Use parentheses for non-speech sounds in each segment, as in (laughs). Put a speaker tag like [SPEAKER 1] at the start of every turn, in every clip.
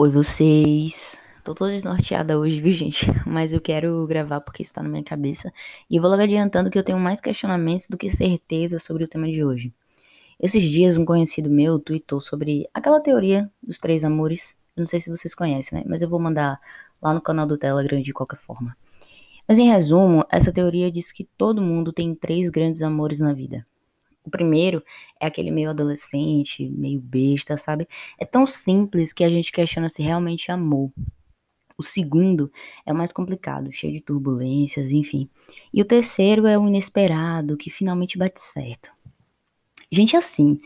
[SPEAKER 1] Oi, vocês. Tô toda desnorteada hoje, viu, gente? (laughs) Mas eu quero gravar porque isso tá na minha cabeça. E eu vou logo adiantando que eu tenho mais questionamentos do que certeza sobre o tema de hoje. Esses dias, um conhecido meu tweetou sobre aquela teoria dos três amores. Eu não sei se vocês conhecem, né? Mas eu vou mandar lá no canal do Telegram de qualquer forma. Mas em resumo, essa teoria diz que todo mundo tem três grandes amores na vida. O primeiro é aquele meio adolescente, meio besta, sabe? É tão simples que a gente questiona se realmente amou. O segundo é o mais complicado, cheio de turbulências, enfim. E o terceiro é o inesperado, que finalmente bate certo. Gente, assim,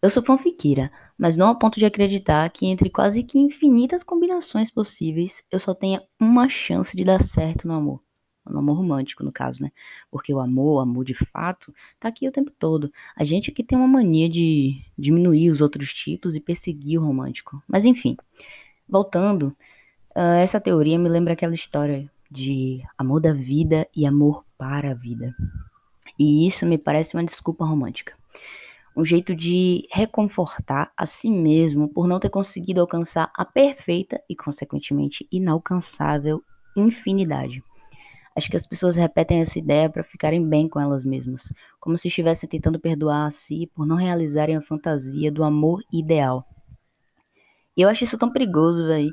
[SPEAKER 1] eu sou fanfiqueira, mas não a ponto de acreditar que entre quase que infinitas combinações possíveis, eu só tenha uma chance de dar certo no amor no amor romântico, no caso, né? Porque o amor, o amor de fato, tá aqui o tempo todo. A gente aqui tem uma mania de diminuir os outros tipos e perseguir o romântico. Mas enfim, voltando, uh, essa teoria me lembra aquela história de amor da vida e amor para a vida. E isso me parece uma desculpa romântica. Um jeito de reconfortar a si mesmo por não ter conseguido alcançar a perfeita e, consequentemente, inalcançável infinidade. Acho que as pessoas repetem essa ideia para ficarem bem com elas mesmas, como se estivessem tentando perdoar a si por não realizarem a fantasia do amor ideal. E eu acho isso tão perigoso, velho.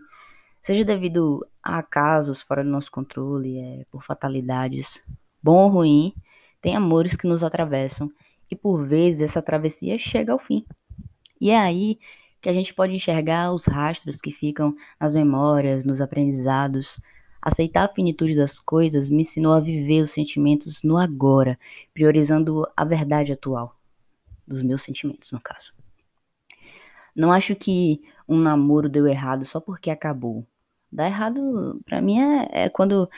[SPEAKER 1] Seja devido a acasos fora do nosso controle, é, por fatalidades, bom ou ruim, tem amores que nos atravessam e por vezes essa travessia chega ao fim. E é aí que a gente pode enxergar os rastros que ficam nas memórias, nos aprendizados, Aceitar a finitude das coisas me ensinou a viver os sentimentos no agora, priorizando a verdade atual dos meus sentimentos, no caso. Não acho que um namoro deu errado só porque acabou. Dar errado, para mim, é, é quando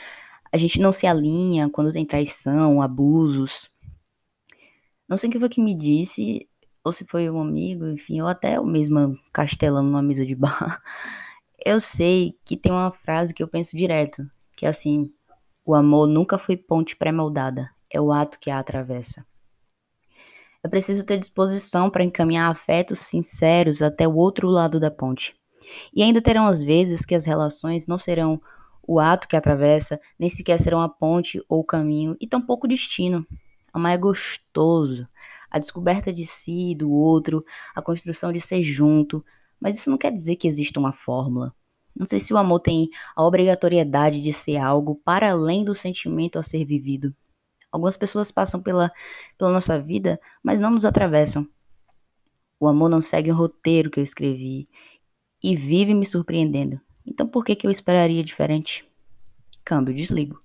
[SPEAKER 1] a gente não se alinha, quando tem traição, abusos. Não sei quem foi que me disse, ou se foi um amigo, enfim, ou até o mesmo castelando numa mesa de bar (laughs) eu sei que tem uma frase que eu penso direto, que é assim: o amor nunca foi ponte pré-moldada, é o ato que a atravessa. É preciso ter disposição para encaminhar afetos sinceros até o outro lado da ponte. E ainda terão as vezes que as relações não serão o ato que atravessa, nem sequer serão a ponte ou o caminho, e tampouco o destino. Amar é gostoso. A descoberta de si e do outro, a construção de ser junto, mas isso não quer dizer que exista uma fórmula. Não sei se o amor tem a obrigatoriedade de ser algo para além do sentimento a ser vivido. Algumas pessoas passam pela, pela nossa vida, mas não nos atravessam. O amor não segue o roteiro que eu escrevi e vive me surpreendendo. Então por que, que eu esperaria diferente? Câmbio, desligo.